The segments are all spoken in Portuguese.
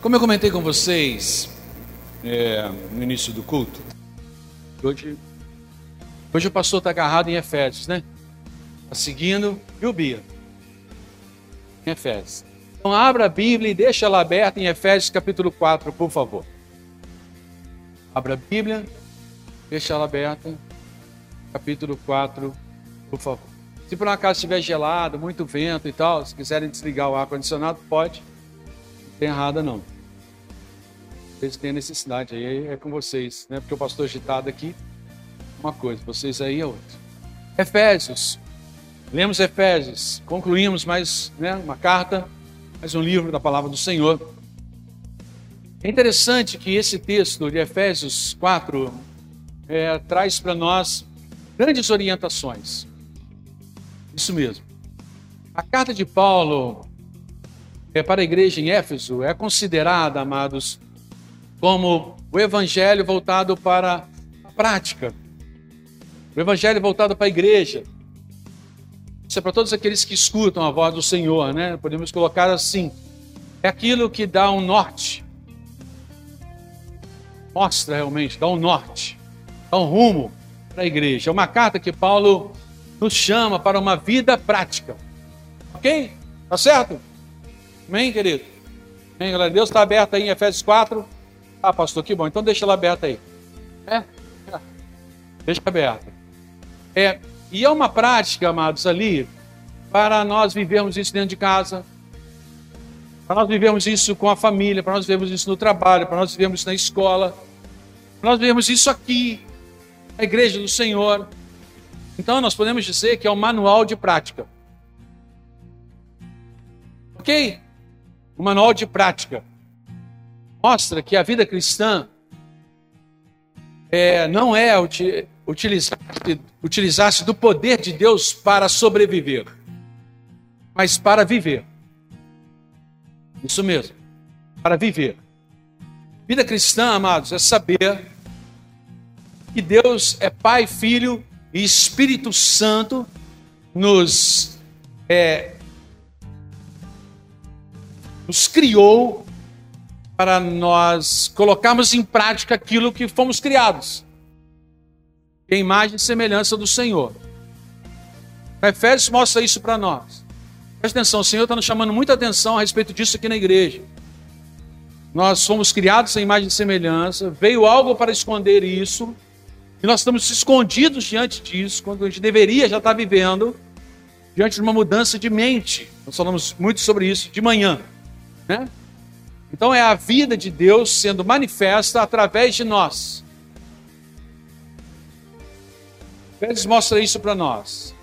Como eu comentei com vocês é, no início do culto, hoje, hoje o pastor está agarrado em Efésios, né? Está seguindo, viu, Bia? Em Efésios. Então abra a Bíblia e deixa ela aberta em Efésios capítulo 4, por favor. Abra a Bíblia, deixa ela aberta, capítulo 4, por favor. Se por um acaso estiver gelado, muito vento e tal, se quiserem desligar o ar-condicionado, pode. Tem errada não. Vocês têm necessidade, aí é com vocês, né? Porque o pastor agitado aqui, uma coisa, vocês aí é outra. Efésios. Lemos Efésios, concluímos mais né, uma carta, mais um livro da palavra do Senhor. É interessante que esse texto de Efésios 4 é, traz para nós grandes orientações. Isso mesmo. A carta de Paulo é, para a igreja em Éfeso é considerada, amados, como o evangelho voltado para a prática, o evangelho voltado para a igreja. Isso é para todos aqueles que escutam a voz do Senhor, né? Podemos colocar assim: é aquilo que dá um norte, mostra realmente, dá um norte, dá um rumo para a igreja. É uma carta que Paulo nos chama para uma vida prática. Ok? Tá certo? Amém, querido? Amém, galera? Deus está aberto aí em Efésios 4. Ah, pastor, que bom. Então deixa ela aberta aí. É? Deixa aberta. É, e é uma prática, amados, ali, para nós vivermos isso dentro de casa, para nós vivermos isso com a família, para nós vivermos isso no trabalho, para nós vivermos isso na escola, para nós vivermos isso aqui, na igreja do Senhor. Então, nós podemos dizer que é um manual de prática. Ok? Um manual de prática. Mostra que a vida cristã é, não é utilizar-se utilizar do poder de Deus para sobreviver, mas para viver. Isso mesmo, para viver. Vida cristã, amados, é saber que Deus é Pai, Filho e Espírito Santo nos, é, nos criou para nós colocarmos em prática aquilo que fomos criados. Em imagem e semelhança do Senhor. Efésios mostra isso para nós. Presta atenção, o Senhor está nos chamando muita atenção a respeito disso aqui na igreja. Nós fomos criados em imagem e semelhança, veio algo para esconder isso, e nós estamos escondidos diante disso, quando a gente deveria já estar vivendo, diante de uma mudança de mente. Nós falamos muito sobre isso de manhã. Né? Então é a vida de Deus sendo manifesta através de nós. Eles mostra isso para nós.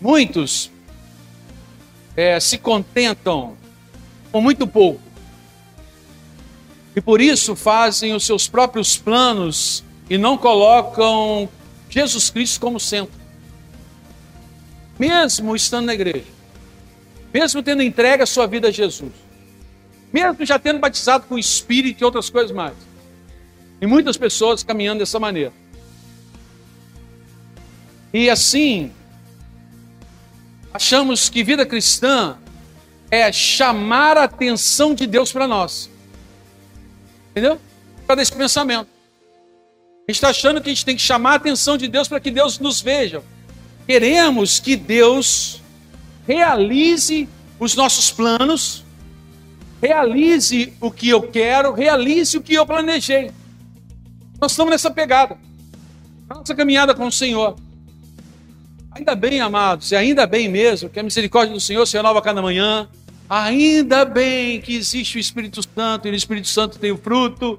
Muitos é, se contentam com muito pouco. E por isso fazem os seus próprios planos e não colocam Jesus Cristo como centro. Mesmo estando na igreja, mesmo tendo entregue a sua vida a Jesus, mesmo já tendo batizado com o Espírito e outras coisas mais. E muitas pessoas caminhando dessa maneira. E assim, achamos que vida cristã é chamar a atenção de Deus para nós. Entendeu? Para esse pensamento. A gente está achando que a gente tem que chamar a atenção de Deus para que Deus nos veja. Queremos que Deus realize os nossos planos, realize o que eu quero, realize o que eu planejei. Nós estamos nessa pegada, nossa caminhada com o Senhor. Ainda bem, amados, e ainda bem mesmo que a misericórdia do Senhor se renova cada manhã. Ainda bem que existe o Espírito Santo e no Espírito Santo tem o fruto.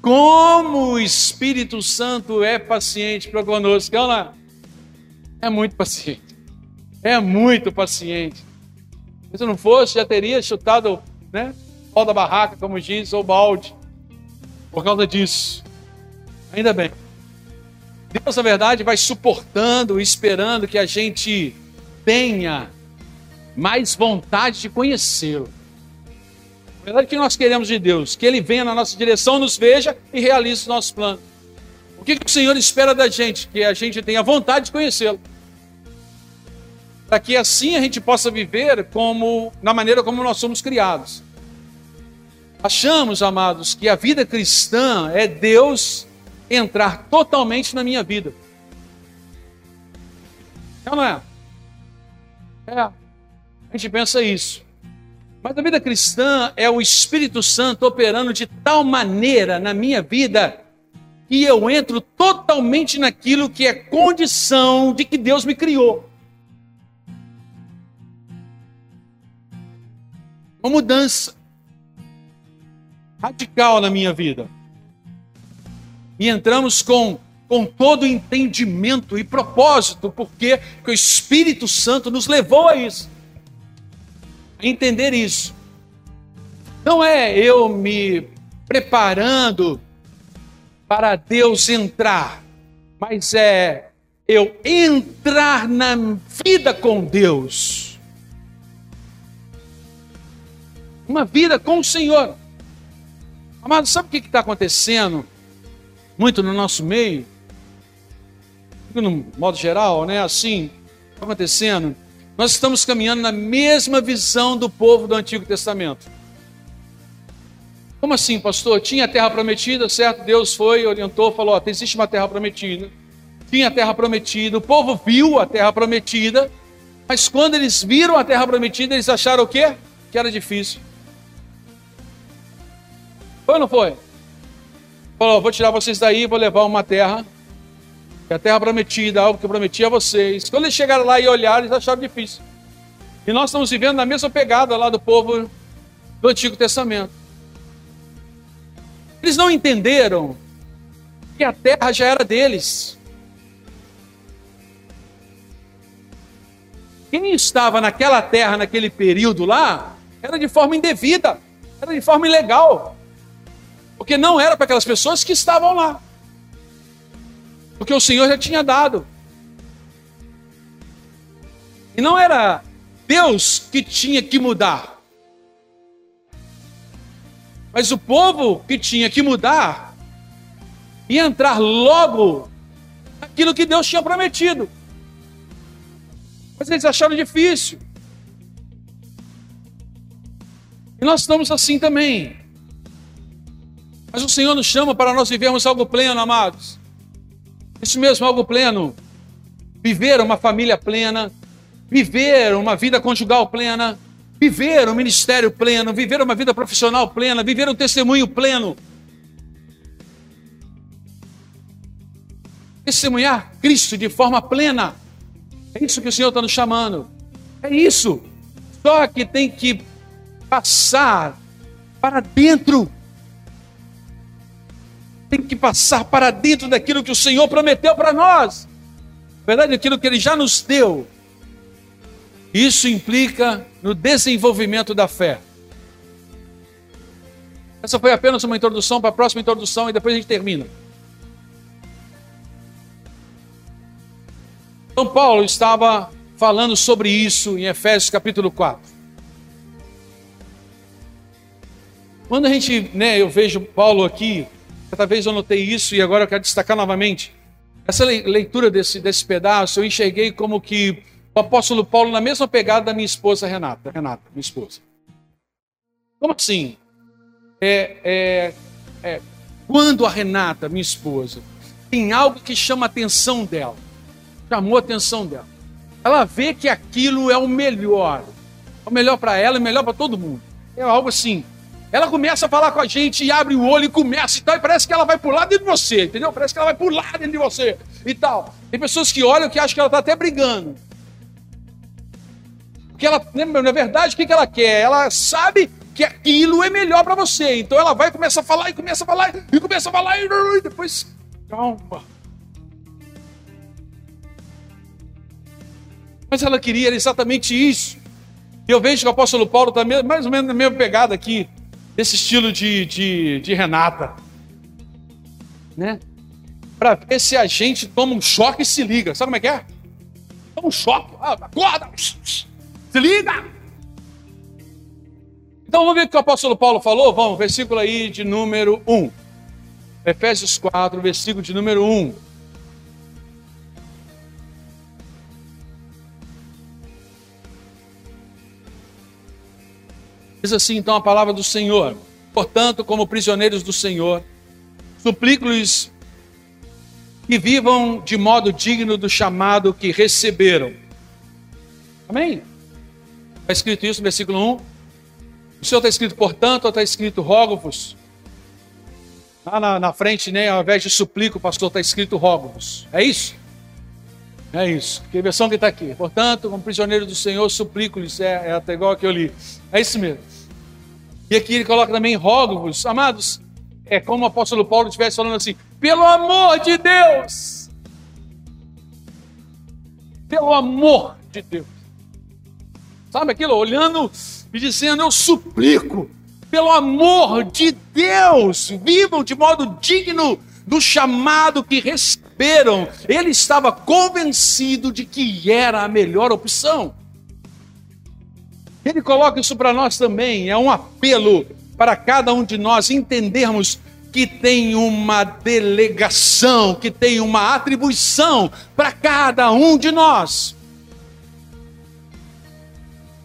Como o Espírito Santo é paciente para conosco. Olha lá. É muito paciente. É muito paciente. Se não fosse, já teria chutado né, pau da barraca, como diz, ou balde. Por causa disso. Ainda bem. Deus, na verdade, vai suportando, esperando que a gente tenha mais vontade de conhecê-lo. A verdade é que nós queremos de Deus, que Ele venha na nossa direção, nos veja e realize os nossos planos. O que, que o Senhor espera da gente? Que a gente tenha vontade de conhecê-lo. Para que assim a gente possa viver como na maneira como nós somos criados. achamos, amados, que a vida cristã é Deus entrar totalmente na minha vida. É ou não é? É. A gente pensa isso. Mas a vida cristã é o Espírito Santo operando de tal maneira na minha vida que eu entro totalmente naquilo que é condição de que Deus me criou. Uma mudança radical na minha vida. E entramos com, com todo o entendimento e propósito, porque, o Espírito Santo nos levou a isso. A entender isso. Não é eu me preparando para Deus entrar, mas é eu entrar na vida com Deus. Uma vida com o Senhor. Amado, sabe o que está acontecendo muito no nosso meio? No modo geral, né? Assim, está acontecendo. Nós estamos caminhando na mesma visão do povo do Antigo Testamento. Como assim, pastor? Tinha a terra prometida, certo? Deus foi, orientou, falou: ó, existe uma terra prometida. Tinha a terra prometida, o povo viu a terra prometida, mas quando eles viram a terra prometida, eles acharam o quê? Que era difícil. Foi ou não foi? Falou, vou tirar vocês daí, vou levar uma terra, que é a terra prometida, algo que eu prometi a vocês. Quando eles chegaram lá e olharam, eles acharam difícil. E nós estamos vivendo na mesma pegada lá do povo do Antigo Testamento. Eles não entenderam que a terra já era deles. Quem estava naquela terra, naquele período lá, era de forma indevida, era de forma ilegal. Porque não era para aquelas pessoas que estavam lá. Porque o Senhor já tinha dado. E não era Deus que tinha que mudar. Mas o povo que tinha que mudar e entrar logo naquilo que Deus tinha prometido. Mas eles acharam difícil. E nós estamos assim também. Mas o Senhor nos chama para nós vivermos algo pleno, amados. Isso mesmo, algo pleno. Viver uma família plena, viver uma vida conjugal plena, viver um ministério pleno, viver uma vida profissional plena, viver um testemunho pleno. Testemunhar Cristo de forma plena. É isso que o Senhor está nos chamando. É isso. Só que tem que passar para dentro tem que passar para dentro daquilo que o Senhor prometeu para nós. Na verdade, aquilo que Ele já nos deu. Isso implica no desenvolvimento da fé. Essa foi apenas uma introdução para a próxima introdução e depois a gente termina. Então, Paulo estava falando sobre isso em Efésios capítulo 4. Quando a gente, né, eu vejo Paulo aqui, Certa vez eu notei isso e agora eu quero destacar novamente. Essa leitura desse, desse pedaço eu enxerguei como que o apóstolo Paulo na mesma pegada da minha esposa Renata. Renata, minha esposa. Como assim? É, é, é, quando a Renata, minha esposa, tem algo que chama a atenção dela, chamou a atenção dela, ela vê que aquilo é o melhor, é o melhor para ela e melhor para todo mundo. É algo assim, ela começa a falar com a gente e abre o olho e começa e tal, e parece que ela vai pular dentro de você, entendeu? Parece que ela vai pular dentro de você e tal. Tem pessoas que olham que acham que ela está até brigando. Porque ela, né, na verdade, o que ela quer? Ela sabe que aquilo é melhor para você. Então ela vai começa a falar e começa a falar e começa a falar e depois calma. Mas ela queria exatamente isso. Eu vejo que o apóstolo Paulo está mais ou menos na mesma pegada aqui desse estilo de, de, de Renata. Né? Para ver se a gente toma um choque e se liga. Sabe como é que é? Toma um choque. Ah, acorda! Se liga! Então vamos ver o que o apóstolo Paulo falou? Vamos, versículo aí de número 1. Efésios 4, versículo de número 1. Diz assim então a palavra do Senhor: portanto, como prisioneiros do Senhor, suplico-lhes que vivam de modo digno do chamado que receberam. Amém? Está escrito isso no versículo 1. O Senhor está escrito, portanto, ou está escrito, rogo-vos? Lá na, na, frente, né, ao invés de suplico, pastor, está escrito rogo-vos. É isso? É isso. Que versão que está aqui? Portanto, como prisioneiro do Senhor, suplico-lhes. É, é até igual que eu li. É isso mesmo. E aqui ele coloca também rogo-vos. Amados, é como o apóstolo Paulo estivesse falando assim: pelo amor de Deus! Pelo amor de Deus. Sabe aquilo? Olhando e dizendo: Eu suplico, pelo amor de Deus, vivam de modo digno do chamado que receberam. Ele estava convencido de que era a melhor opção. Ele coloca isso para nós também, é um apelo para cada um de nós entendermos que tem uma delegação, que tem uma atribuição para cada um de nós.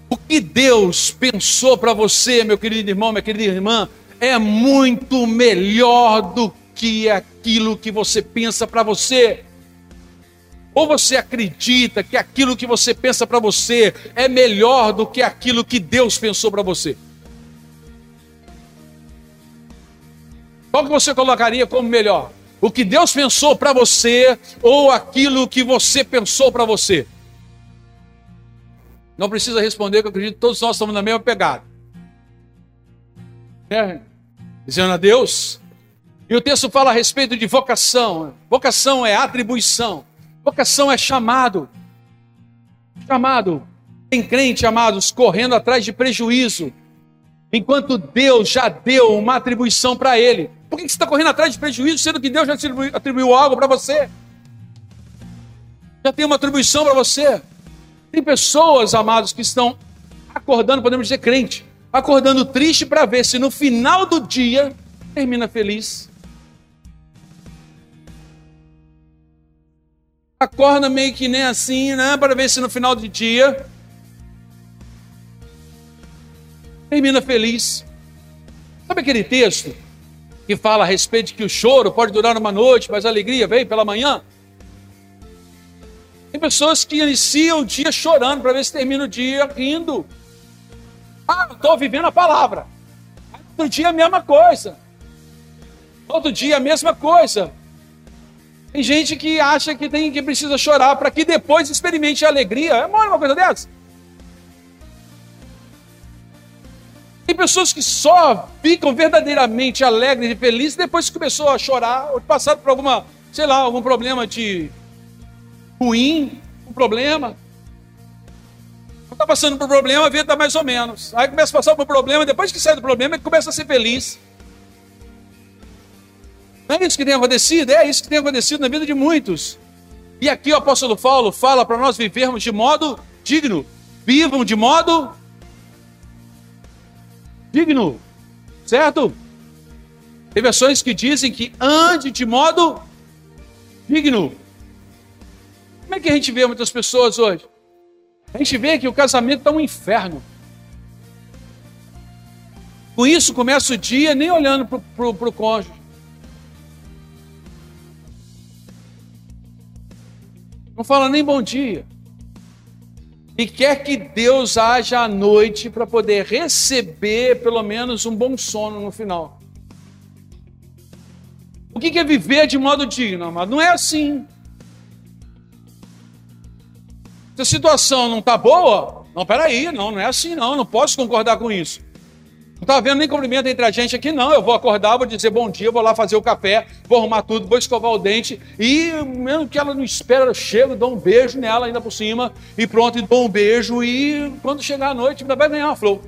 O que Deus pensou para você, meu querido irmão, minha querida irmã, é muito melhor do que aquilo que você pensa para você. Ou você acredita que aquilo que você pensa para você é melhor do que aquilo que Deus pensou para você? Qual que você colocaria como melhor? O que Deus pensou para você ou aquilo que você pensou para você? Não precisa responder, que eu acredito que todos nós estamos na mesma pegada. É, dizendo a Deus. E o texto fala a respeito de vocação. Vocação é atribuição. Vocação é chamado. Chamado. Tem crente, amados, correndo atrás de prejuízo, enquanto Deus já deu uma atribuição para ele. Por que você está correndo atrás de prejuízo, sendo que Deus já atribuiu, atribuiu algo para você? Já tem uma atribuição para você. Tem pessoas, amados, que estão acordando, podemos dizer crente, acordando triste para ver se no final do dia termina feliz. Acorda meio que nem assim, né? Para ver se no final do dia termina feliz. Sabe aquele texto que fala a respeito de que o choro pode durar uma noite, mas a alegria vem pela manhã? Tem pessoas que iniciam o dia chorando para ver se termina o dia rindo. Ah, estou vivendo a palavra. Outro dia a mesma coisa. Outro dia a mesma coisa. Tem gente que acha que tem que precisa chorar para que depois experimente a alegria. É uma coisa dessa? Tem pessoas que só ficam verdadeiramente alegres e felizes depois que começou a chorar, ou passado por alguma, sei lá, algum problema de ruim, um problema. Está passando por problema, a vida está mais ou menos. Aí começa a passar por problema, depois que sai do problema, ele começa a ser feliz. Não é isso que tem acontecido? É isso que tem acontecido na vida de muitos. E aqui o apóstolo Paulo fala para nós vivermos de modo digno. Vivam de modo digno, certo? Tem versões que dizem que ande de modo digno. Como é que a gente vê muitas pessoas hoje? A gente vê que o casamento está um inferno. Com isso, começa o dia nem olhando para o cônjuge. Não fala nem bom dia e quer que Deus haja à noite para poder receber pelo menos um bom sono no final. O que é viver de modo digno, amado? Não é assim. Se a situação não está boa, não, peraí, não, não é assim não, não posso concordar com isso. Não está havendo nem cumprimento entre a gente aqui, não. Eu vou acordar, vou dizer bom dia, vou lá fazer o café, vou arrumar tudo, vou escovar o dente. E mesmo que ela não espera, eu chego, dou um beijo nela ainda por cima. E pronto, e dou um beijo. E quando chegar a noite, ainda vai ganhar uma flor.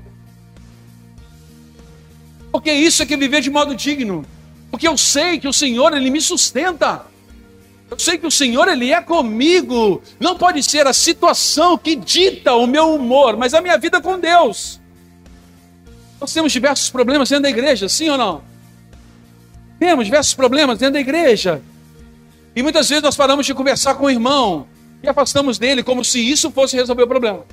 Porque isso é que é viver de modo digno. Porque eu sei que o Senhor, Ele me sustenta. Eu sei que o Senhor, Ele é comigo. Não pode ser a situação que dita o meu humor, mas a minha vida com Deus. Nós temos diversos problemas dentro da igreja, sim ou não? Temos diversos problemas dentro da igreja. E muitas vezes nós paramos de conversar com o irmão e afastamos dele como se isso fosse resolver o problema.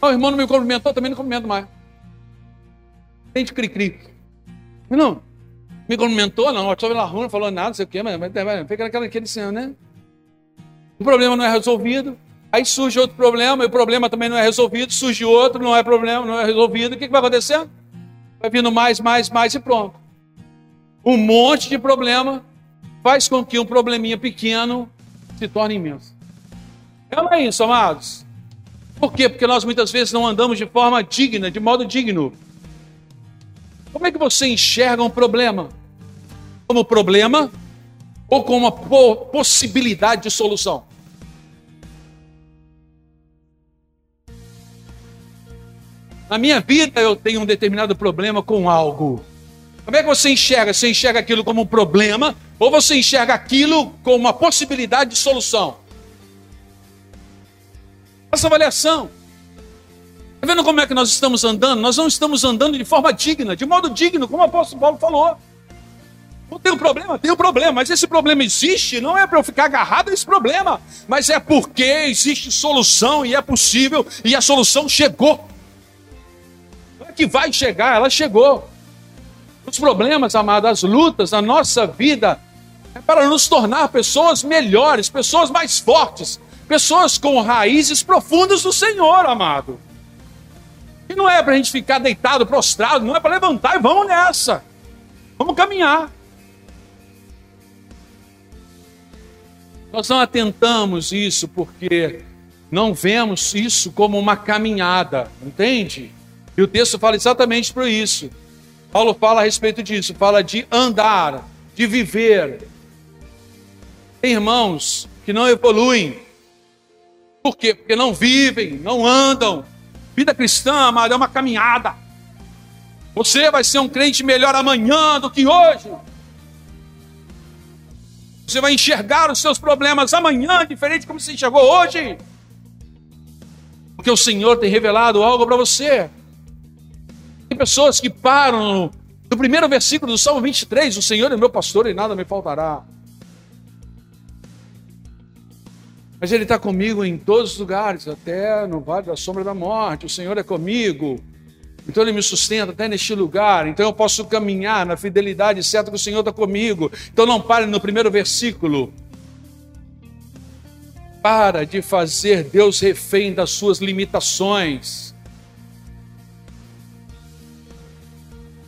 Oh, o irmão não me cumprimentou, também não cumprimento mais. Crente cri-cri. Não, me cumprimentou, não, estou na rua, não falou nada, não sei o quê, mas, fica naquela aquele assim, né? O problema não é resolvido, aí surge outro problema, e o problema também não é resolvido, surge outro, não é problema, não é resolvido, o que, que vai acontecer? Vai vindo mais, mais, mais e pronto. Um monte de problema faz com que um probleminha pequeno se torne imenso. É não é isso, amados? Por quê? Porque nós muitas vezes não andamos de forma digna, de modo digno. Como é que você enxerga um problema? Como problema ou como uma possibilidade de solução? Na minha vida eu tenho um determinado problema com algo. Como é que você enxerga? Você enxerga aquilo como um problema ou você enxerga aquilo como uma possibilidade de solução? Faça avaliação. Está vendo como é que nós estamos andando? Nós não estamos andando de forma digna, de modo digno, como o apóstolo Paulo falou. Não tem um problema? Tem um problema, mas esse problema existe, não é para eu ficar agarrado a esse problema, mas é porque existe solução e é possível, e a solução chegou. Que vai chegar, ela chegou. Os problemas, amados, as lutas na nossa vida é para nos tornar pessoas melhores, pessoas mais fortes, pessoas com raízes profundas do Senhor, amado. E não é para a gente ficar deitado, prostrado, não é para levantar e vamos nessa. Vamos caminhar. Nós não atentamos isso porque não vemos isso como uma caminhada, entende? E o texto fala exatamente por isso. Paulo fala a respeito disso, fala de andar, de viver. Tem irmãos que não evoluem. Por quê? Porque não vivem, não andam. Vida cristã, amado, é uma caminhada. Você vai ser um crente melhor amanhã do que hoje. Você vai enxergar os seus problemas amanhã, diferente como você enxergou hoje. Porque o Senhor tem revelado algo para você. Tem pessoas que param no, primeiro versículo do Salmo 23, o Senhor é meu pastor e nada me faltará. Mas Ele está comigo em todos os lugares, até no vale da sombra da morte. O Senhor é comigo. Então Ele me sustenta até neste lugar. Então eu posso caminhar na fidelidade certa que o Senhor está comigo. Então não pare no primeiro versículo. Para de fazer Deus refém das suas limitações.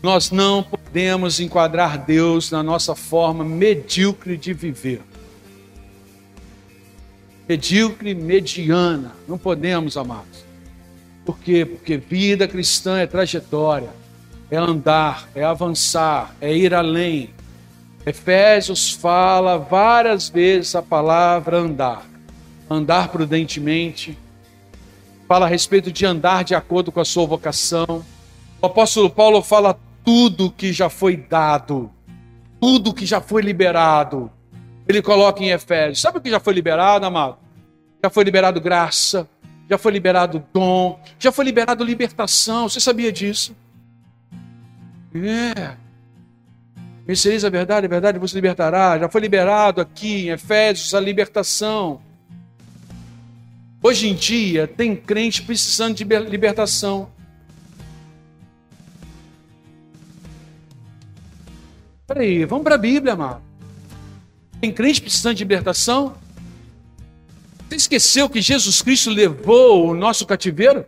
Nós não podemos enquadrar Deus na nossa forma medíocre de viver. Medíocre, mediana. Não podemos, amados. Por quê? Porque vida cristã é trajetória, é andar, é avançar, é ir além. Efésios fala várias vezes a palavra andar. Andar prudentemente. Fala a respeito de andar de acordo com a sua vocação. O apóstolo Paulo fala tudo que já foi dado, tudo que já foi liberado, ele coloca em Efésios. Sabe o que já foi liberado, amado? Já foi liberado graça, já foi liberado dom, já foi liberado libertação. Você sabia disso? É. Conhecereis a verdade, a verdade vos libertará. Já foi liberado aqui em Efésios a libertação. Hoje em dia, tem crente precisando de libertação. Peraí, vamos para a Bíblia, amado. Tem crente precisando de libertação? Você esqueceu que Jesus Cristo levou o nosso cativeiro?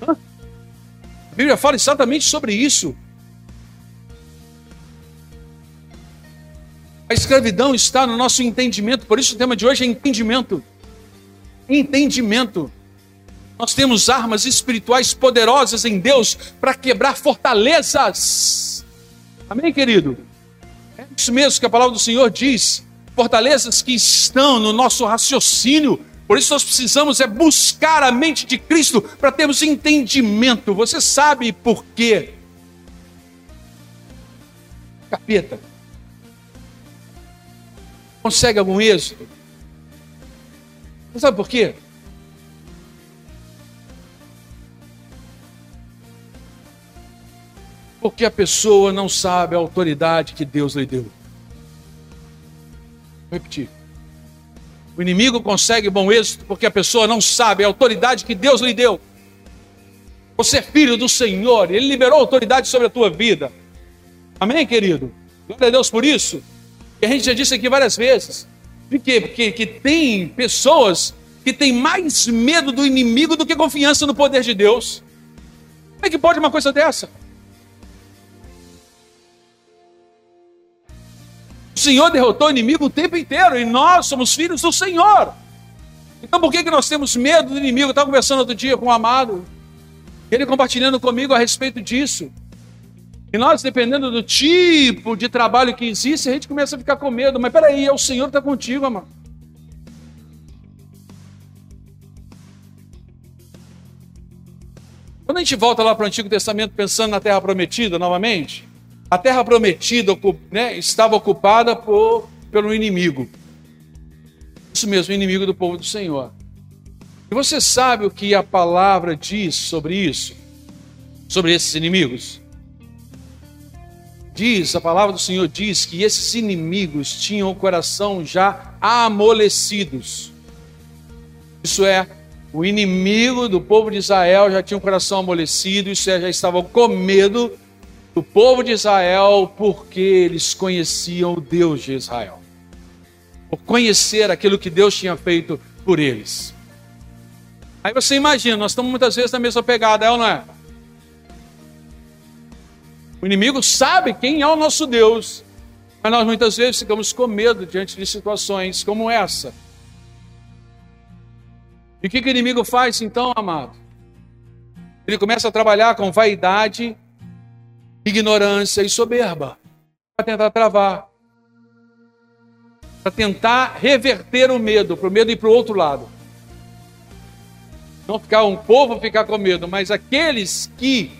Hã? A Bíblia fala exatamente sobre isso. A escravidão está no nosso entendimento, por isso o tema de hoje é entendimento. Entendimento. Nós temos armas espirituais poderosas em Deus para quebrar fortalezas. Amém, querido? É isso mesmo que a palavra do Senhor diz. Fortalezas que estão no nosso raciocínio. Por isso nós precisamos é buscar a mente de Cristo para termos entendimento. Você sabe por quê? Capeta. Consegue algum êxito? Você sabe por quê? Porque a pessoa não sabe a autoridade que Deus lhe deu. Vou repetir. O inimigo consegue bom êxito porque a pessoa não sabe a autoridade que Deus lhe deu. Você é filho do Senhor, Ele liberou autoridade sobre a tua vida. Amém, querido? Glória a Deus por isso. E a gente já disse aqui várias vezes. Por quê? Porque que tem pessoas que têm mais medo do inimigo do que confiança no poder de Deus. Como é que pode uma coisa dessa? Senhor derrotou o inimigo o tempo inteiro e nós somos filhos do Senhor. Então por que, que nós temos medo do inimigo? Eu estava conversando outro dia com um amado, ele compartilhando comigo a respeito disso. E nós, dependendo do tipo de trabalho que existe, a gente começa a ficar com medo. Mas peraí, é o Senhor que está contigo, amado. Quando a gente volta lá para o Antigo Testamento pensando na Terra Prometida novamente, a Terra Prometida né, estava ocupada por, pelo inimigo. Isso mesmo, inimigo do povo do Senhor. E você sabe o que a palavra diz sobre isso? Sobre esses inimigos? Diz, a palavra do Senhor diz que esses inimigos tinham o coração já amolecidos. Isso é, o inimigo do povo de Israel já tinha o coração amolecido, isso é, já estavam com medo do povo de Israel porque eles conheciam o Deus de Israel. Por conhecer aquilo que Deus tinha feito por eles. Aí você imagina, nós estamos muitas vezes na mesma pegada, é ou não é? O inimigo sabe quem é o nosso Deus, mas nós muitas vezes ficamos com medo diante de situações como essa. E o que, que o inimigo faz então, amado? Ele começa a trabalhar com vaidade, ignorância e soberba para tentar travar, para tentar reverter o medo, para o medo ir para o outro lado. Não ficar um povo ficar com medo, mas aqueles que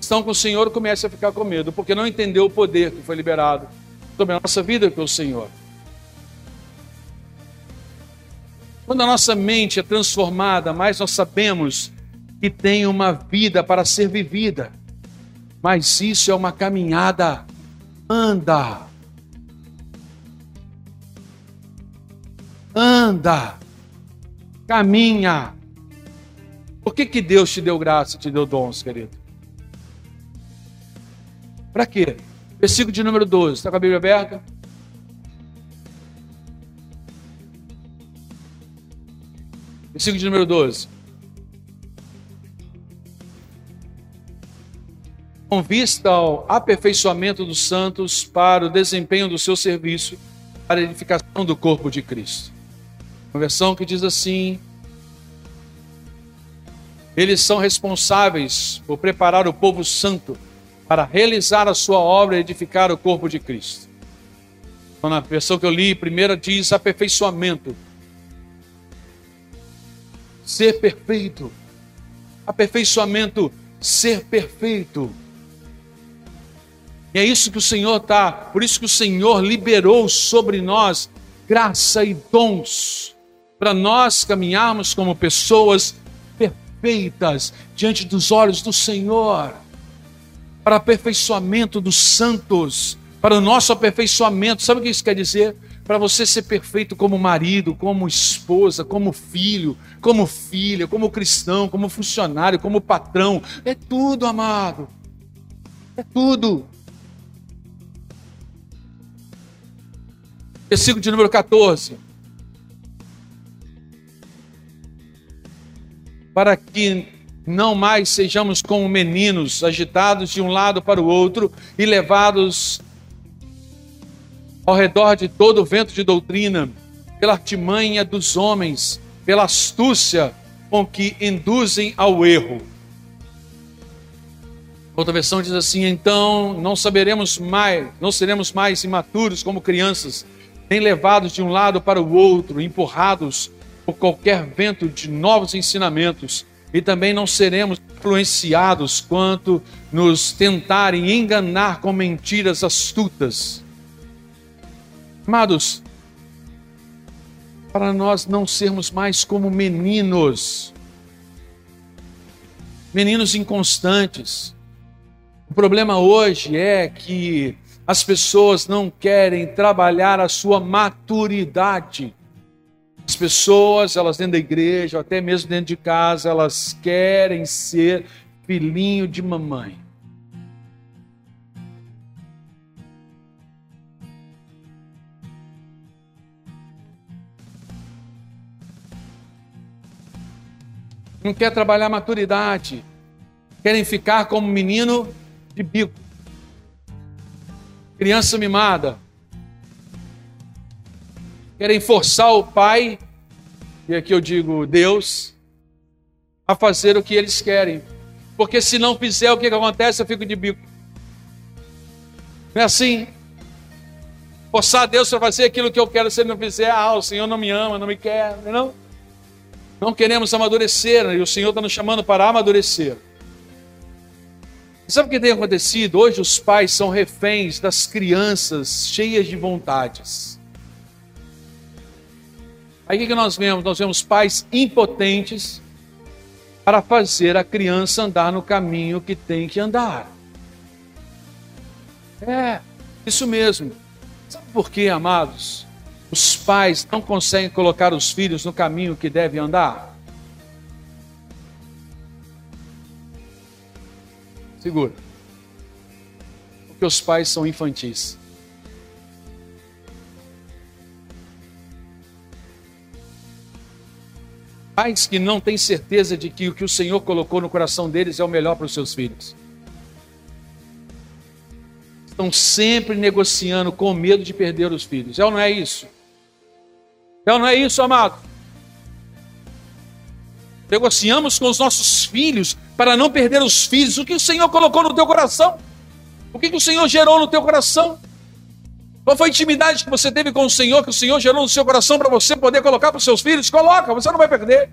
estão com o Senhor começam a ficar com medo, porque não entendeu o poder que foi liberado sobre a nossa vida pelo Senhor. Quando a nossa mente é transformada, mais nós sabemos que tem uma vida para ser vivida. Mas isso é uma caminhada. Anda. Anda. Caminha. Por que, que Deus te deu graça, te deu dons, querido? Para quê? Versículo de número 12. Está com a Bíblia aberta? Versículo de número 12. Com vista ao aperfeiçoamento dos santos para o desempenho do seu serviço, para a edificação do corpo de Cristo. Uma versão que diz assim: Eles são responsáveis por preparar o povo santo para realizar a sua obra e edificar o corpo de Cristo. Então, na versão que eu li, primeira diz aperfeiçoamento. Ser perfeito. Aperfeiçoamento, ser perfeito. E é isso que o Senhor está, por isso que o Senhor liberou sobre nós graça e dons, para nós caminharmos como pessoas perfeitas diante dos olhos do Senhor para aperfeiçoamento dos santos, para o nosso aperfeiçoamento. Sabe o que isso quer dizer? Para você ser perfeito como marido, como esposa, como filho, como filha, como cristão, como funcionário, como patrão. É tudo, amado. É tudo. Versículo de número 14. Para que não mais sejamos como meninos, agitados de um lado para o outro e levados ao redor de todo o vento de doutrina, pela artimanha dos homens, pela astúcia com que induzem ao erro. Outra versão diz assim: então não saberemos mais, não seremos mais imaturos como crianças, nem levados de um lado para o outro, empurrados por qualquer vento de novos ensinamentos e também não seremos influenciados quanto nos tentarem enganar com mentiras astutas. Amados, para nós não sermos mais como meninos, meninos inconstantes. O problema hoje é que as pessoas não querem trabalhar a sua maturidade. As pessoas, elas dentro da igreja, até mesmo dentro de casa, elas querem ser filhinho de mamãe. Não quer trabalhar maturidade. Querem ficar como menino de bico. Criança mimada. Querem forçar o pai, e aqui eu digo Deus, a fazer o que eles querem. Porque se não fizer o que, que acontece, eu fico de bico. Não é assim? Forçar Deus para fazer aquilo que eu quero, se ele não fizer, ah, o Senhor não me ama, não me quer, não. Não queremos amadurecer, e o Senhor está nos chamando para amadurecer. Sabe o que tem acontecido? Hoje os pais são reféns das crianças cheias de vontades. Aí o que nós vemos? Nós vemos pais impotentes para fazer a criança andar no caminho que tem que andar. É, isso mesmo. Sabe por quê, amados? Os pais não conseguem colocar os filhos no caminho que devem andar? Segura. Porque os pais são infantis. Pais que não têm certeza de que o que o Senhor colocou no coração deles é o melhor para os seus filhos. Estão sempre negociando com medo de perder os filhos. É ou não é isso? É ou não é isso, amado? Negociamos com os nossos filhos para não perder os filhos. O que o Senhor colocou no teu coração? O que, que o Senhor gerou no teu coração? Qual foi a intimidade que você teve com o Senhor, que o Senhor gerou no seu coração para você poder colocar para os seus filhos? Coloca, você não vai perder.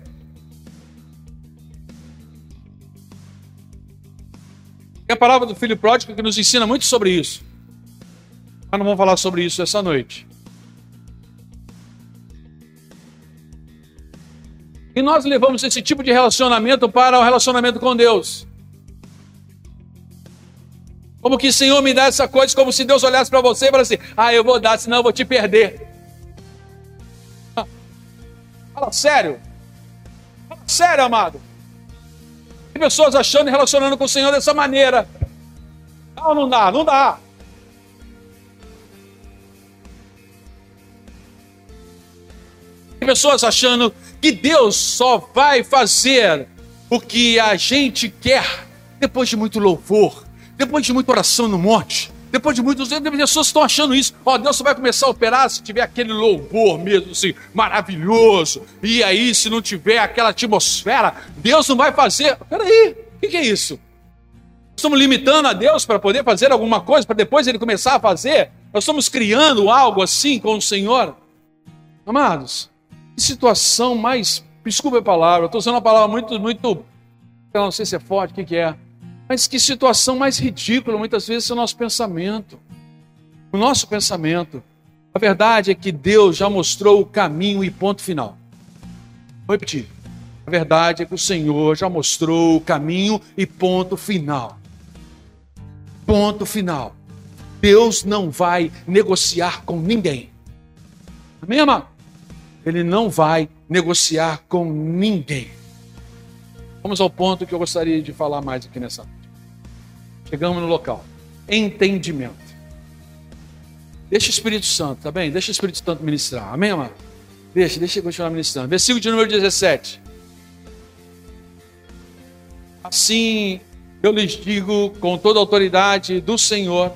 É a palavra do filho pródigo que nos ensina muito sobre isso. Mas não vamos falar sobre isso essa noite. E nós levamos esse tipo de relacionamento para o relacionamento com Deus. Como que Senhor me dá essa coisa, como se Deus olhasse para você e falasse assim: Ah, eu vou dar, senão eu vou te perder. Fala sério. Fala sério, amado. Tem pessoas achando e relacionando com o Senhor dessa maneira. Não, não dá, não dá. Tem pessoas achando que Deus só vai fazer o que a gente quer depois de muito louvor, depois de muita oração no monte, depois de muitos anos, pessoas estão achando isso. Ó, oh, Deus só vai começar a operar se tiver aquele louvor mesmo, assim, maravilhoso. E aí, se não tiver aquela atmosfera, Deus não vai fazer. Peraí, o que, que é isso? Estamos limitando a Deus para poder fazer alguma coisa, para depois ele começar a fazer? Nós estamos criando algo assim com o Senhor? Amados, situação mais. Desculpa a palavra, estou usando uma palavra muito, muito. Não sei se é forte, o que, que é. Mas que situação mais ridícula, muitas vezes, é o nosso pensamento. O nosso pensamento. A verdade é que Deus já mostrou o caminho e ponto final. Vou repetir. A verdade é que o Senhor já mostrou o caminho e ponto final. Ponto final. Deus não vai negociar com ninguém. Amém, amado? Ele não vai negociar com ninguém. Vamos ao ponto que eu gostaria de falar mais aqui nessa noite. Chegamos no local. Entendimento. Deixa o Espírito Santo, tá bem? Deixa o Espírito Santo ministrar. Amém, amado? Deixa, deixa ele continuar ministrando. Versículo de número 17. Assim eu lhes digo com toda a autoridade do Senhor: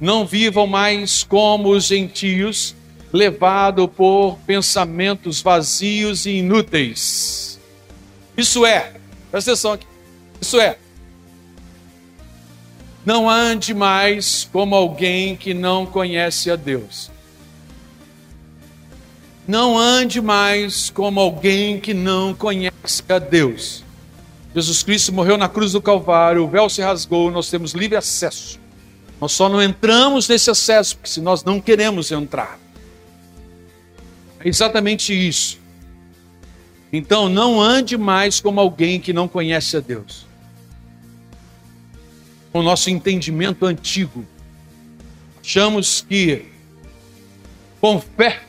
não vivam mais como os gentios levado por pensamentos vazios e inúteis. Isso é, presta atenção aqui, isso é, não ande mais como alguém que não conhece a Deus. Não ande mais como alguém que não conhece a Deus. Jesus Cristo morreu na cruz do Calvário, o véu se rasgou, nós temos livre acesso. Nós só não entramos nesse acesso porque se nós não queremos entrar. É exatamente isso. Então não ande mais como alguém que não conhece a Deus. Com o nosso entendimento antigo, achamos que com fé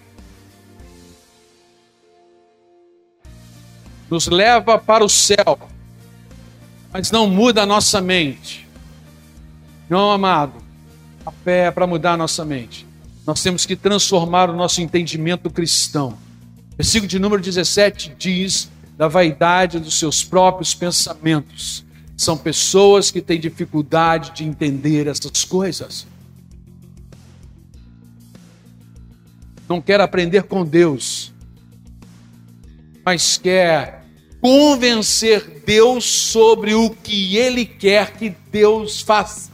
nos leva para o céu. mas não muda a nossa mente. Não, amado, a fé é para mudar a nossa mente. Nós temos que transformar o nosso entendimento cristão. Versículo de número 17 diz da vaidade dos seus próprios pensamentos. São pessoas que têm dificuldade de entender essas coisas. Não quer aprender com Deus, mas quer convencer Deus sobre o que Ele quer que Deus faça.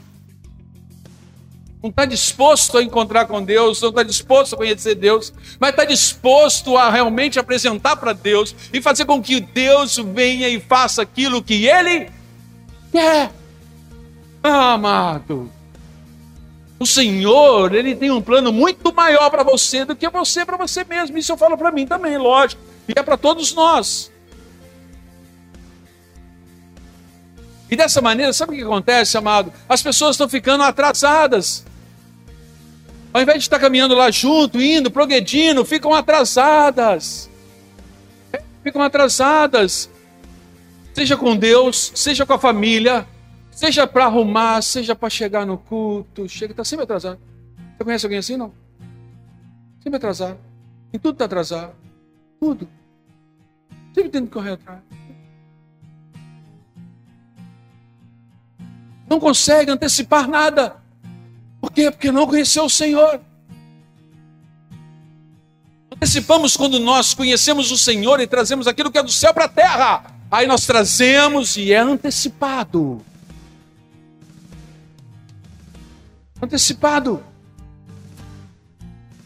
Não está disposto a encontrar com Deus, não está disposto a conhecer Deus, mas está disposto a realmente apresentar para Deus e fazer com que Deus venha e faça aquilo que Ele quer. Ah, amado, o Senhor, Ele tem um plano muito maior para você do que você para você mesmo. Isso eu falo para mim também, lógico, e é para todos nós. E dessa maneira, sabe o que acontece, amado? As pessoas estão ficando atrasadas. Ao invés de estar caminhando lá junto, indo, progredindo, ficam atrasadas. Ficam atrasadas. Seja com Deus, seja com a família, seja para arrumar, seja para chegar no culto. Chega, está sempre atrasado. Você conhece alguém assim? Não. Sempre atrasado. Em tudo está atrasado. Tudo. Sempre tendo que correr atrás. Não consegue antecipar nada. Por quê? Porque não conheceu o Senhor. Antecipamos quando nós conhecemos o Senhor e trazemos aquilo que é do céu para a terra. Aí nós trazemos e é antecipado. Antecipado.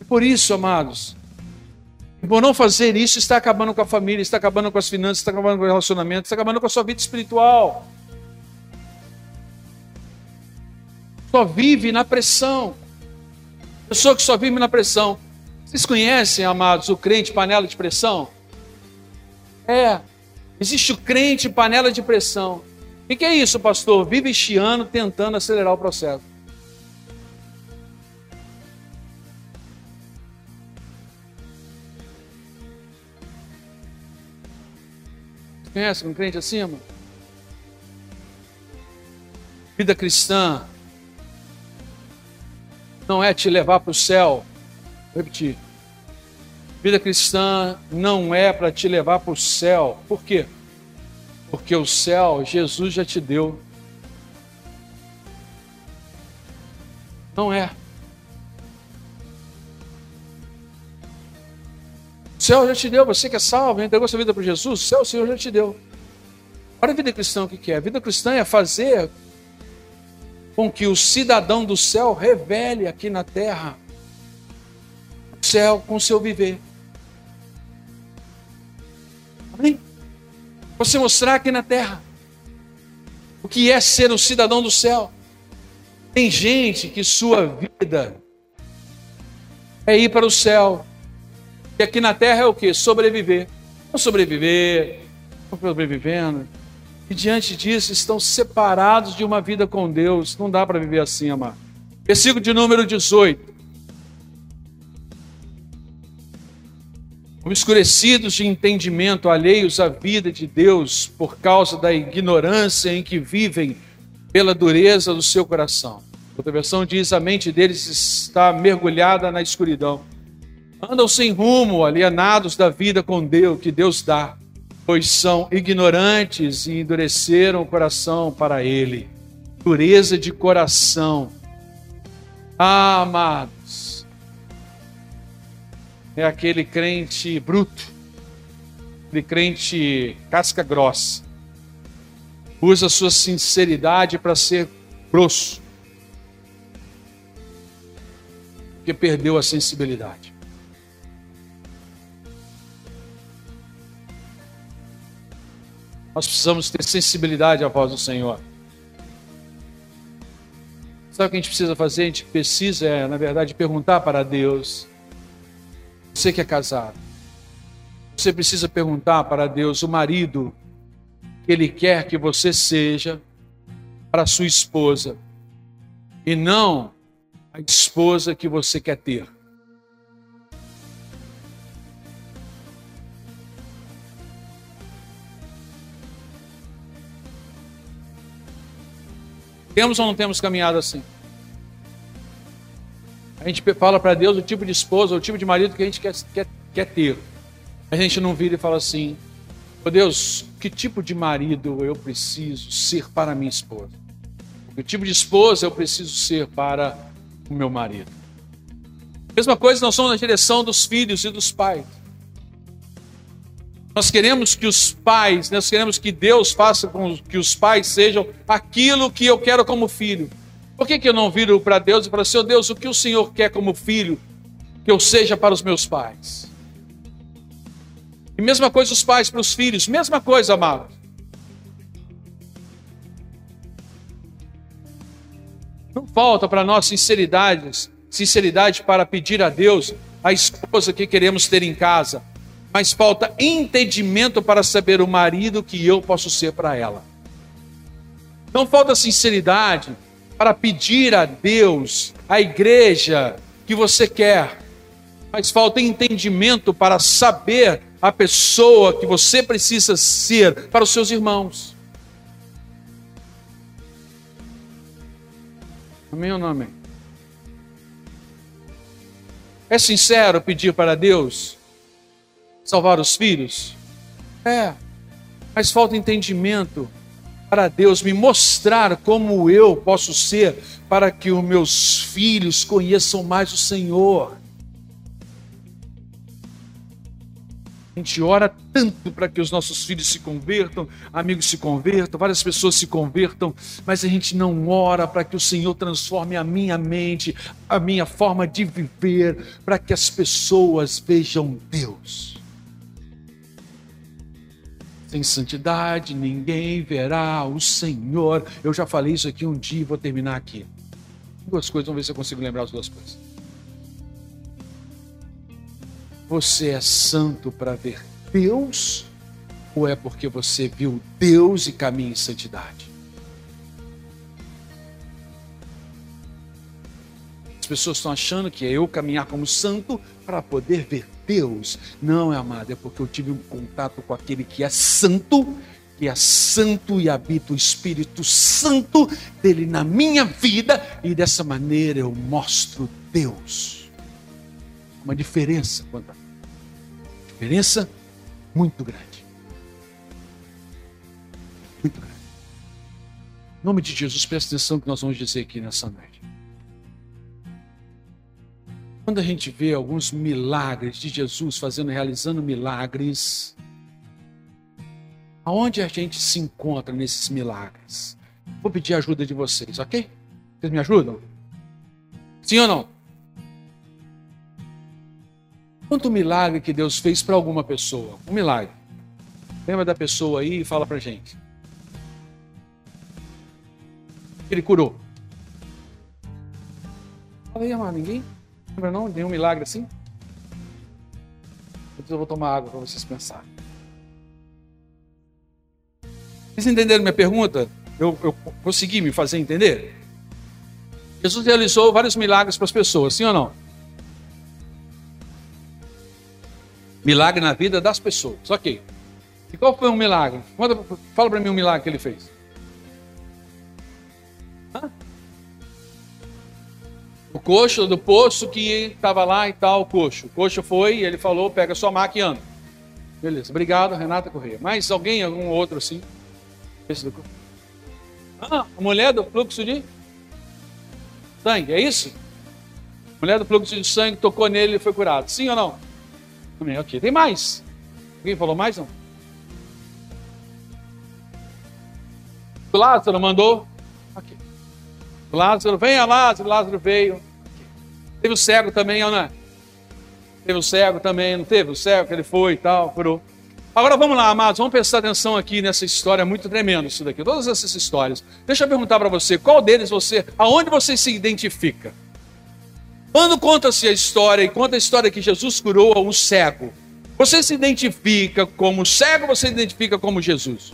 E por isso, amados, por não fazer isso, está acabando com a família, está acabando com as finanças, está acabando com o relacionamento, está acabando com a sua vida espiritual. Só vive na pressão. Pessoa que só vive na pressão. Vocês conhecem, amados, o crente panela de pressão? É. Existe o crente panela de pressão. O que é isso, pastor? Vive chiando tentando acelerar o processo. Conhece um crente mano? Vida cristã não é te levar para o céu. Vou repetir. Vida cristã não é para te levar para o céu. Por quê? Porque o céu Jesus já te deu. Não é. O céu já te deu, você que é salvo, entregou sua vida para Jesus, o céu o Senhor já te deu. Olha a vida cristã o que é. A vida cristã é fazer com que o cidadão do céu revele aqui na terra o céu com seu viver. Amém? Você mostrar aqui na terra o que é ser um cidadão do céu. Tem gente que sua vida é ir para o céu. E aqui na terra é o que? Sobreviver. Não sobreviver, não sobrevivendo e diante disso estão separados de uma vida com Deus. Não dá para viver assim, amado. Versículo de número 18. Obscurecidos de entendimento, alheios à vida de Deus por causa da ignorância em que vivem pela dureza do seu coração. Outra versão diz: a mente deles está mergulhada na escuridão. Andam sem rumo, alienados da vida com Deus, que Deus dá pois são ignorantes e endureceram o coração para ele. Dureza de coração. Ah, amados, é aquele crente bruto, aquele crente casca grossa. Usa sua sinceridade para ser grosso, porque perdeu a sensibilidade. Nós precisamos ter sensibilidade à voz do Senhor. Sabe o que a gente precisa fazer? A gente precisa, é, na verdade, perguntar para Deus. Você que é casado, você precisa perguntar para Deus o marido que Ele quer que você seja para sua esposa e não a esposa que você quer ter. Temos ou não temos caminhado assim? A gente fala para Deus o tipo de esposa, o tipo de marido que a gente quer, quer, quer ter. A gente não vira e fala assim: oh Deus, que tipo de marido eu preciso ser para minha esposa? Que tipo de esposa eu preciso ser para o meu marido? Mesma coisa, nós somos na direção dos filhos e dos pais. Nós queremos que os pais, nós queremos que Deus faça com que os pais sejam aquilo que eu quero como filho. Por que, que eu não viro para Deus e falo, Senhor Deus, o que o Senhor quer como filho que eu seja para os meus pais? E mesma coisa os pais para os filhos, mesma coisa, amados. Não falta para nós sinceridade, sinceridade para pedir a Deus a esposa que queremos ter em casa mas falta entendimento para saber o marido que eu posso ser para ela. Não falta sinceridade para pedir a Deus, a igreja que você quer, mas falta entendimento para saber a pessoa que você precisa ser para os seus irmãos. Amém ou não amém? É sincero pedir para Deus salvar os filhos? É, mas falta entendimento para Deus me mostrar como eu posso ser para que os meus filhos conheçam mais o Senhor. A gente ora tanto para que os nossos filhos se convertam, amigos se convertam, várias pessoas se convertam, mas a gente não ora para que o Senhor transforme a minha mente, a minha forma de viver, para que as pessoas vejam Deus. Sem santidade ninguém verá o Senhor. Eu já falei isso aqui um dia e vou terminar aqui. Duas coisas, vamos ver se eu consigo lembrar as duas coisas. Você é santo para ver Deus ou é porque você viu Deus e caminha em santidade? As pessoas estão achando que é eu caminhar como santo para poder ver Deus. Não, é amado, é porque eu tive um contato com aquele que é santo, que é santo e habita o Espírito Santo dele na minha vida, e dessa maneira eu mostro Deus. Uma diferença quanto a diferença muito grande. Muito grande. Em nome de Jesus, presta atenção que nós vamos dizer aqui nessa noite. Quando a gente vê alguns milagres de Jesus fazendo, realizando milagres, aonde a gente se encontra nesses milagres? Vou pedir a ajuda de vocês, ok? Vocês me ajudam? Sim ou não? Quanto milagre que Deus fez para alguma pessoa? Um milagre. Lembra da pessoa aí e fala para gente. Ele curou. Fala aí, amado, ninguém? Lembra não? Nenhum milagre assim? Depois eu vou tomar água para vocês pensarem. Vocês entenderam minha pergunta? Eu, eu consegui me fazer entender? Jesus realizou vários milagres para as pessoas, sim ou não? Milagre na vida das pessoas, ok. E qual foi um milagre? Fala para mim um milagre que ele fez. O coxo do poço que estava lá e tal, o coxo. O coxo foi e ele falou: pega sua maca e anda. Beleza, obrigado, Renata Correia. Mais alguém, algum outro assim? Esse do... Ah, a mulher do fluxo de sangue, é isso? A mulher do fluxo de sangue tocou nele e foi curado. Sim ou não? Amém, ok. Tem mais? Alguém falou mais? Não? Lázaro mandou? Lázaro, venha Lázaro, Lázaro veio. Teve o cego também, ou não é? Teve o cego também, não teve? O cego que ele foi e tal, curou. Agora vamos lá, amados, vamos prestar atenção aqui nessa história muito tremenda, isso daqui, todas essas histórias. Deixa eu perguntar para você, qual deles você, aonde você se identifica? Quando conta-se a história e conta a história que Jesus curou um cego, você se identifica como cego, você se identifica como Jesus?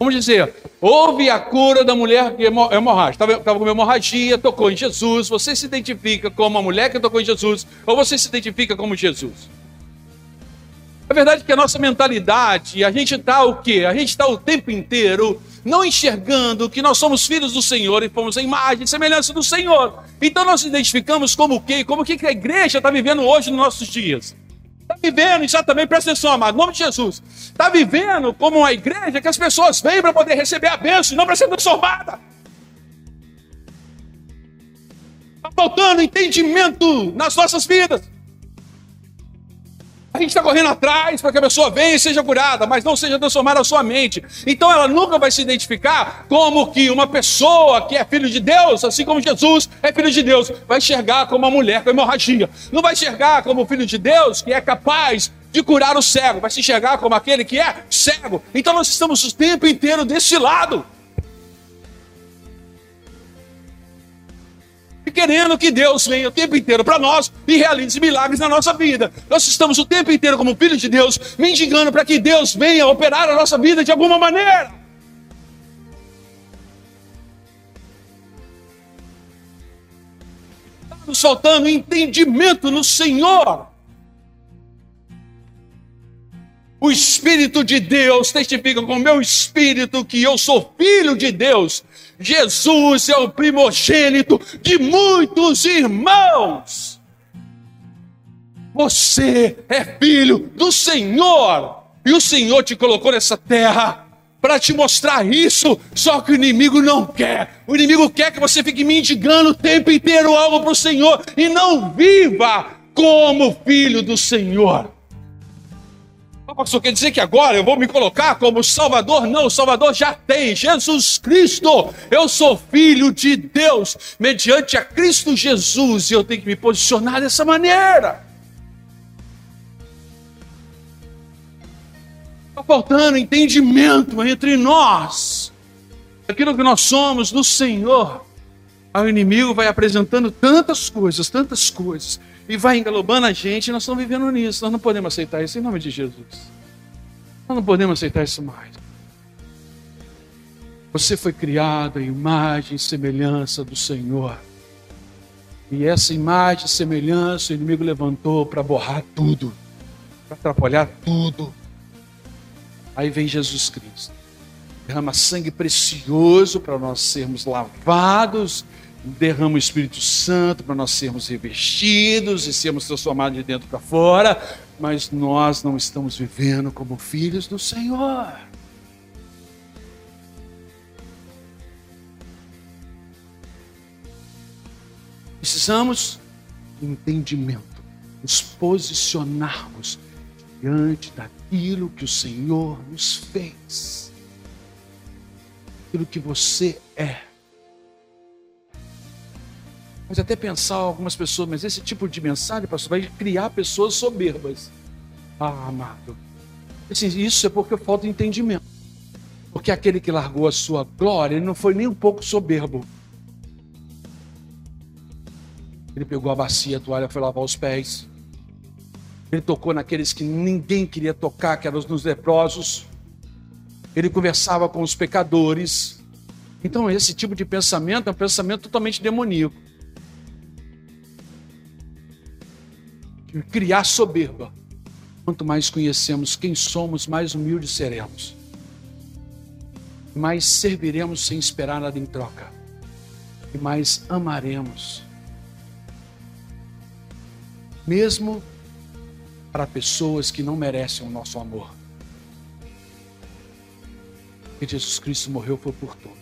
Vamos dizer, houve a cura da mulher que hemorrágica, estava com hemorragia, tocou em Jesus, você se identifica como a mulher que tocou em Jesus, ou você se identifica como Jesus? A verdade é que a nossa mentalidade, a gente está o quê? A gente está o tempo inteiro não enxergando que nós somos filhos do Senhor e fomos a imagem e semelhança do Senhor. Então nós nos identificamos como o quê? Como o que a igreja está vivendo hoje nos nossos dias. Vivendo exatamente, presta atenção, amado, em nome de Jesus. Está vivendo como uma igreja que as pessoas vêm para poder receber a bênção e não para ser transformada. Está faltando entendimento nas nossas vidas. Gente está correndo atrás para que a pessoa venha e seja curada, mas não seja transformada a sua mente. Então ela nunca vai se identificar como que uma pessoa que é filho de Deus, assim como Jesus é filho de Deus, vai enxergar como uma mulher com hemorragia. Não vai enxergar como filho de Deus que é capaz de curar o cego, vai se enxergar como aquele que é cego. Então nós estamos o tempo inteiro desse lado. Querendo que Deus venha o tempo inteiro para nós e realize milagres na nossa vida. Nós estamos o tempo inteiro, como filhos de Deus, mendigando para que Deus venha operar a nossa vida de alguma maneira. Nos faltando entendimento no Senhor. O Espírito de Deus testifica com o meu espírito que eu sou filho de Deus. Jesus é o primogênito de muitos irmãos. Você é filho do Senhor. E o Senhor te colocou nessa terra para te mostrar isso. Só que o inimigo não quer. O inimigo quer que você fique mendigando o tempo inteiro algo para o Senhor e não viva como filho do Senhor. Pastor, quer dizer que agora eu vou me colocar como Salvador? Não, o Salvador já tem, Jesus Cristo. Eu sou filho de Deus, mediante a Cristo Jesus, e eu tenho que me posicionar dessa maneira. Está faltando entendimento entre nós, aquilo que nós somos no Senhor. Aí o inimigo vai apresentando tantas coisas, tantas coisas e vai englobando a gente, nós estamos vivendo nisso. Nós não podemos aceitar isso em nome de Jesus. Nós não podemos aceitar isso mais. Você foi criado em imagem e semelhança do Senhor. E essa imagem e semelhança o inimigo levantou para borrar tudo, para atrapalhar tudo. Aí vem Jesus Cristo. Derrama sangue precioso para nós sermos lavados derrama o Espírito Santo para nós sermos revestidos e sermos transformados de dentro para fora, mas nós não estamos vivendo como filhos do Senhor. Precisamos de entendimento, nos posicionarmos diante daquilo que o Senhor nos fez, aquilo que você é mas até pensar algumas pessoas, mas esse tipo de mensagem, pastor, vai criar pessoas soberbas. Ah, amado. Isso é porque falta entendimento. Porque aquele que largou a sua glória, ele não foi nem um pouco soberbo. Ele pegou a bacia, a toalha, foi lavar os pés. Ele tocou naqueles que ninguém queria tocar, que eram os leprosos. Ele conversava com os pecadores. Então, esse tipo de pensamento é um pensamento totalmente demoníaco. Criar soberba. Quanto mais conhecemos quem somos, mais humildes seremos. Mais serviremos sem esperar nada em troca. E mais amaremos. Mesmo para pessoas que não merecem o nosso amor. Porque Jesus Cristo morreu foi por tudo.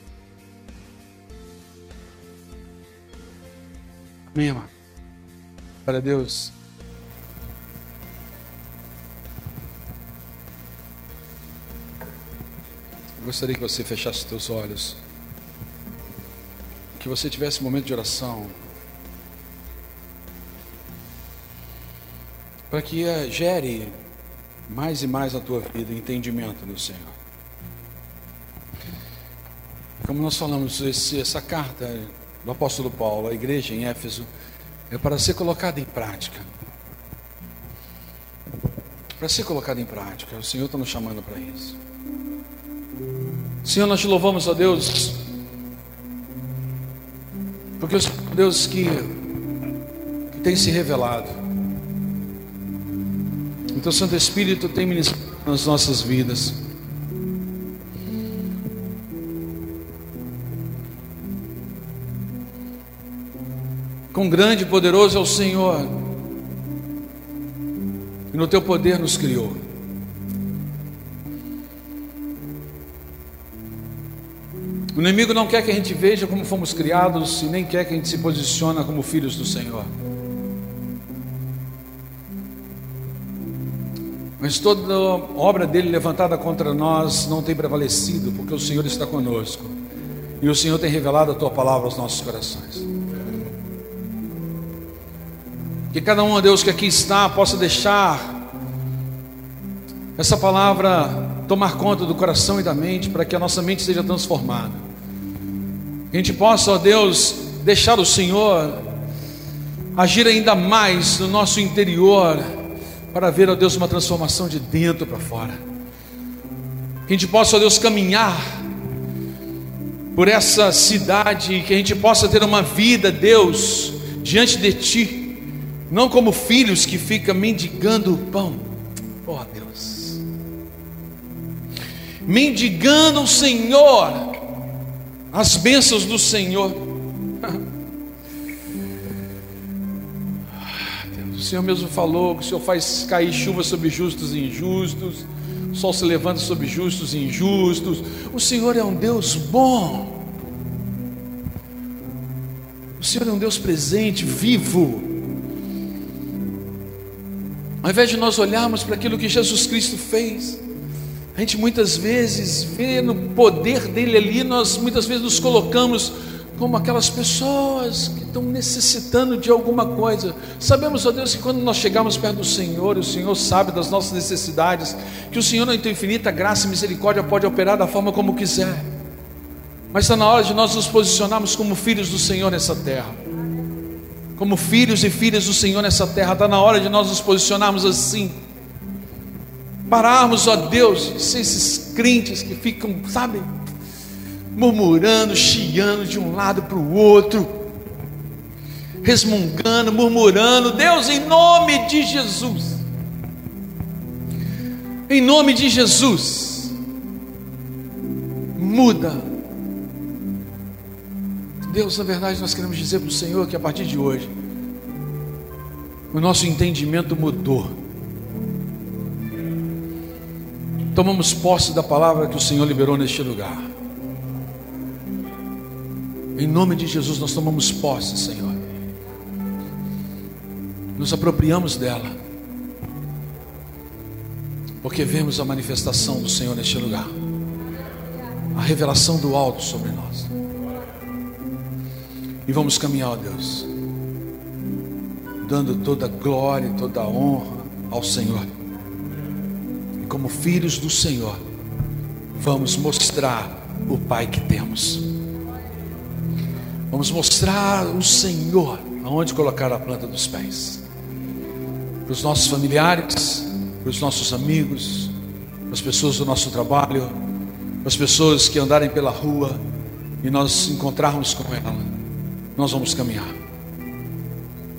Amém, amado? Para Deus. Gostaria que você fechasse os teus olhos. Que você tivesse um momento de oração. Para que eh, gere mais e mais na tua vida entendimento do Senhor. Como nós falamos, esse, essa carta do apóstolo Paulo à igreja em Éfeso é para ser colocada em prática. Para ser colocada em prática. O Senhor está nos chamando para isso. Senhor, nós te louvamos, ó Deus, porque o é Deus que, que tem se revelado, o teu Santo Espírito tem ministrado nas nossas vidas. Quão grande e poderoso é o Senhor, e no teu poder nos criou. O inimigo não quer que a gente veja como fomos criados e nem quer que a gente se posicione como filhos do Senhor. Mas toda obra dele levantada contra nós não tem prevalecido, porque o Senhor está conosco. E o Senhor tem revelado a tua palavra aos nossos corações. Que cada um, Deus, que aqui está, possa deixar essa palavra tomar conta do coração e da mente, para que a nossa mente seja transformada. Que a gente possa, ó Deus, deixar o Senhor agir ainda mais no nosso interior, para ver, ó Deus, uma transformação de dentro para fora. Que a gente possa, ó Deus, caminhar por essa cidade, que a gente possa ter uma vida, Deus, diante de Ti, não como filhos que ficam mendigando o pão, oh Deus, mendigando o Senhor, as bênçãos do Senhor. O Senhor mesmo falou que o Senhor faz cair chuva sobre justos e injustos o sol se levanta sobre justos e injustos. O Senhor é um Deus bom. O Senhor é um Deus presente, vivo. Ao invés de nós olharmos para aquilo que Jesus Cristo fez, a gente muitas vezes vê no poder dele ali, nós muitas vezes nos colocamos como aquelas pessoas que estão necessitando de alguma coisa. Sabemos, ó Deus, que quando nós chegamos perto do Senhor, o Senhor sabe das nossas necessidades, que o Senhor, na tua infinita graça e misericórdia, pode operar da forma como quiser. Mas está na hora de nós nos posicionarmos como filhos do Senhor nessa terra. Como filhos e filhas do Senhor nessa terra, está na hora de nós nos posicionarmos assim. Pararmos, ó Deus, de ser esses crentes que ficam, sabe, murmurando, chiando de um lado para o outro, resmungando, murmurando. Deus, em nome de Jesus, em nome de Jesus, muda. Deus, na verdade, nós queremos dizer para o Senhor que a partir de hoje, o nosso entendimento mudou. Tomamos posse da palavra que o Senhor liberou neste lugar. Em nome de Jesus, nós tomamos posse, Senhor. Nos apropriamos dela. Porque vemos a manifestação do Senhor neste lugar. A revelação do alto sobre nós. E vamos caminhar, ó Deus. Dando toda glória e toda honra ao Senhor. Como filhos do Senhor, vamos mostrar o Pai que temos. Vamos mostrar o Senhor aonde colocar a planta dos pés. Para os nossos familiares, para os nossos amigos, para as pessoas do nosso trabalho, para as pessoas que andarem pela rua e nós encontrarmos com ela, nós vamos caminhar.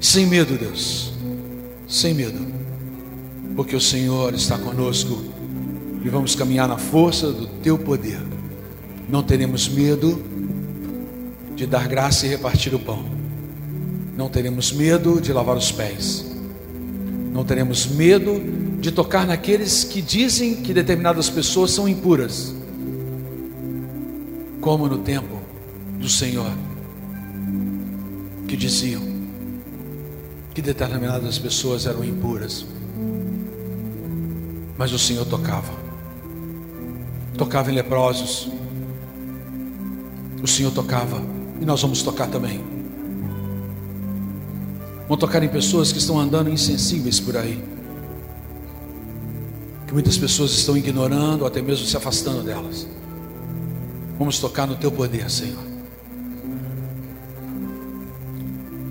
Sem medo, Deus, sem medo, porque o Senhor está conosco e vamos caminhar na força do Teu poder. Não teremos medo de dar graça e repartir o pão. Não teremos medo de lavar os pés. Não teremos medo de tocar naqueles que dizem que determinadas pessoas são impuras. Como no tempo do Senhor, que diziam que determinadas pessoas eram impuras. Mas o Senhor tocava. Tocava em leprosos. O Senhor tocava e nós vamos tocar também. Vamos tocar em pessoas que estão andando insensíveis por aí. Que muitas pessoas estão ignorando ou até mesmo se afastando delas. Vamos tocar no teu poder, Senhor.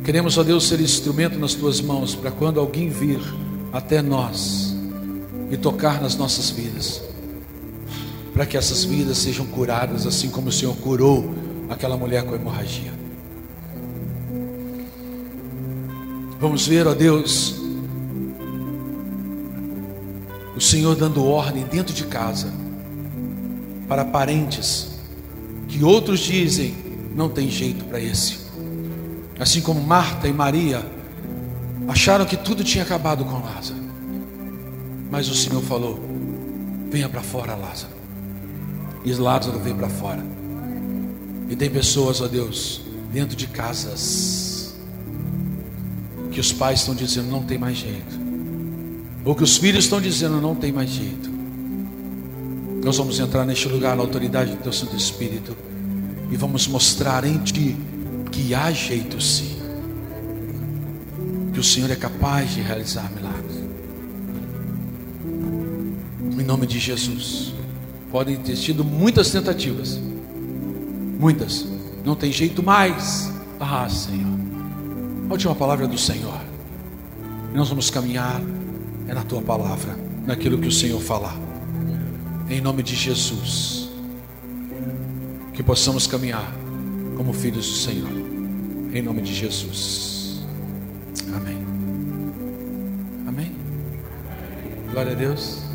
Queremos, ó Deus, ser instrumento nas tuas mãos para quando alguém vir até nós e tocar nas nossas vidas, para que essas vidas sejam curadas, assim como o Senhor curou aquela mulher com hemorragia. Vamos ver, ó Deus, o Senhor dando ordem dentro de casa para parentes que outros dizem não tem jeito para esse. Assim como Marta e Maria acharam que tudo tinha acabado com Lázaro. Mas o Senhor falou: Venha para fora, Lázaro. E Lázaro veio para fora. E tem pessoas, ó Deus, dentro de casas, que os pais estão dizendo não tem mais jeito, ou que os filhos estão dizendo não tem mais jeito. Nós vamos entrar neste lugar na autoridade do Teu Santo Espírito e vamos mostrar em Ti que há jeito sim, que o Senhor é capaz de realizar milagres. Em nome de Jesus. Podem ter tido muitas tentativas, muitas, não tem jeito mais. Ah, Senhor, a última palavra do Senhor. Nós vamos caminhar é na tua palavra, naquilo que o Senhor falar. Em nome de Jesus, que possamos caminhar como filhos do Senhor. Em nome de Jesus. Amém. Amém. Glória a Deus.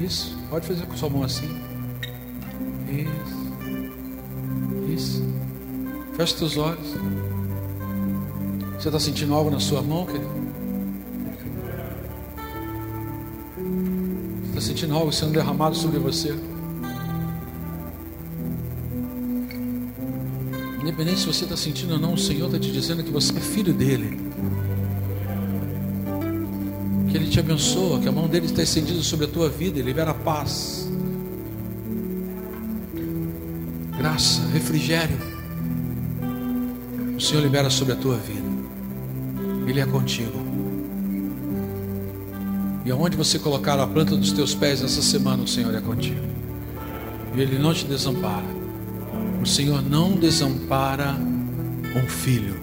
Isso. Pode fazer com sua mão assim. Isso. Isso. Feche seus olhos. Você está sentindo algo na sua mão, querido? Está sentindo algo sendo derramado sobre você? Independente se você está sentindo ou não, o Senhor está te dizendo que você é filho dele. Te abençoa, que a mão dele está estendida sobre a tua vida e libera paz, graça, refrigério. O Senhor libera sobre a tua vida. Ele é contigo. E aonde você colocar a planta dos teus pés essa semana, o Senhor é contigo. E Ele não te desampara. O Senhor não desampara um filho,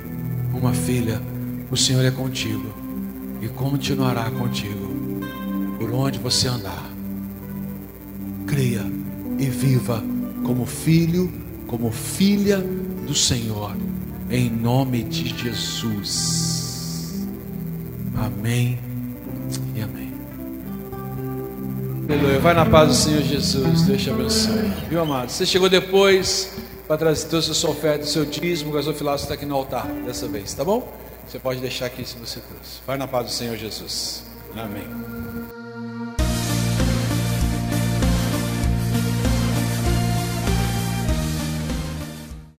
uma filha. O Senhor é contigo e continuará contigo por onde você andar. Creia e viva como filho, como filha do Senhor, em nome de Jesus. Amém e amém. Aleluia. Vai na paz do Senhor Jesus. Deus te abençoe. Viu, amado? Você chegou depois para trazer toda a sua oferta, o seu dízimo, o gasofilaço está aqui no altar dessa vez, tá bom? Você pode deixar aqui se você trouxe. Vai na paz do Senhor Jesus. Amém.